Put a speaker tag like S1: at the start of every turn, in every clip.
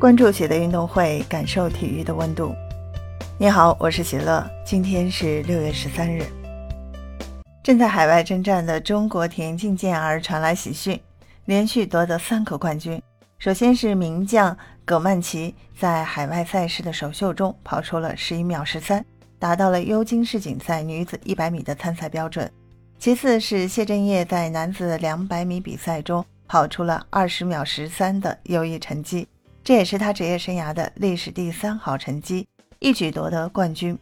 S1: 关注喜乐运动会，感受体育的温度。你好，我是喜乐。今天是六月十三日。正在海外征战的中国田径健儿传来喜讯，连续夺得三个冠军。首先是名将葛曼棋在海外赛事的首秀中跑出了十一秒十三，达到了尤金世锦赛女子一百米的参赛标准。其次是谢震业在男子两百米比赛中跑出了二十秒十三的优异成绩。这也是他职业生涯的历史第三好成绩，一举夺得冠军。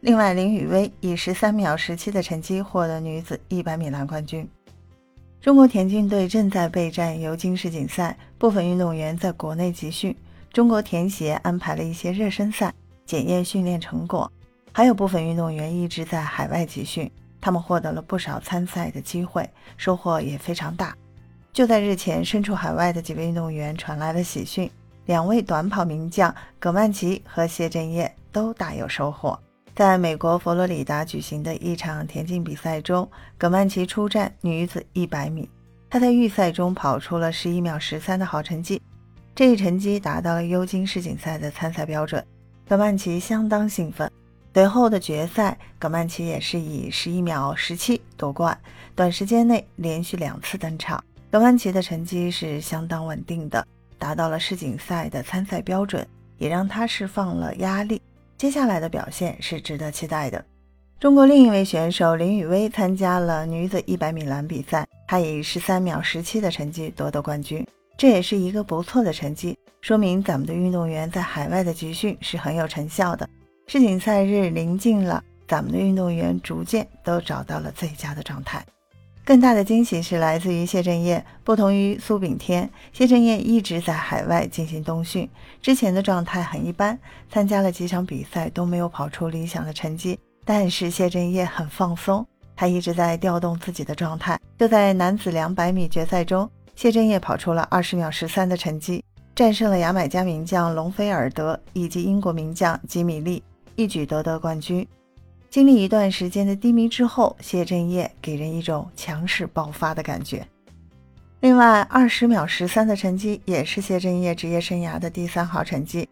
S1: 另外，林雨薇以十三秒十七的成绩获得女子一百米栏冠军。中国田径队正在备战尤金世锦赛，部分运动员在国内集训。中国田协安排了一些热身赛，检验训练成果。还有部分运动员一直在海外集训，他们获得了不少参赛的机会，收获也非常大。就在日前，身处海外的几位运动员传来了喜讯。两位短跑名将葛曼棋和谢震业都大有收获。在美国佛罗里达举行的一场田径比赛中，葛曼棋出战女子100米，她在预赛中跑出了11秒13的好成绩，这一成绩达到了尤金世锦赛的参赛标准。葛曼棋相当兴奋。随后的决赛，葛曼棋也是以11秒17夺冠，短时间内连续两次登场。葛曼棋的成绩是相当稳定的。达到了世锦赛的参赛标准，也让他释放了压力。接下来的表现是值得期待的。中国另一位选手林雨薇参加了女子100米栏比赛，她以13秒17的成绩夺得冠军，这也是一个不错的成绩，说明咱们的运动员在海外的集训是很有成效的。世锦赛日临近了，咱们的运动员逐渐都找到了最佳的状态。更大的惊喜是来自于谢震业，不同于苏炳添，谢震业一直在海外进行冬训，之前的状态很一般，参加了几场比赛都没有跑出理想的成绩。但是谢震业很放松，他一直在调动自己的状态。就在男子两百米决赛中，谢震业跑出了二十秒十三的成绩，战胜了牙买加名将隆菲尔德以及英国名将吉米利，一举夺得冠军。经历一段时间的低迷之后，谢震业给人一种强势爆发的感觉。另外，二十秒十三的成绩也是谢震业职业生涯的第三好成绩。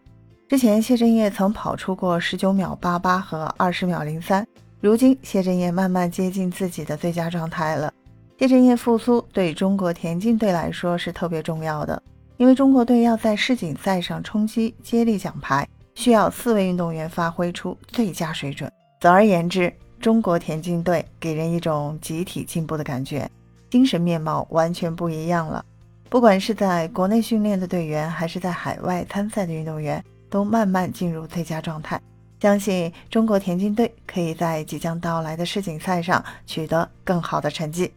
S1: 之前谢震业曾跑出过十九秒八八和二十秒零三，如今谢震业慢慢接近自己的最佳状态了。谢震业复苏对中国田径队来说是特别重要的，因为中国队要在世锦赛上冲击接力奖牌，需要四位运动员发挥出最佳水准。总而言之，中国田径队给人一种集体进步的感觉，精神面貌完全不一样了。不管是在国内训练的队员，还是在海外参赛的运动员，都慢慢进入最佳状态。相信中国田径队可以在即将到来的世锦赛上取得更好的成绩。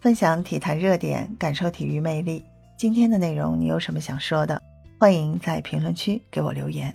S1: 分享体坛热点，感受体育魅力。今天的内容你有什么想说的？欢迎在评论区给我留言。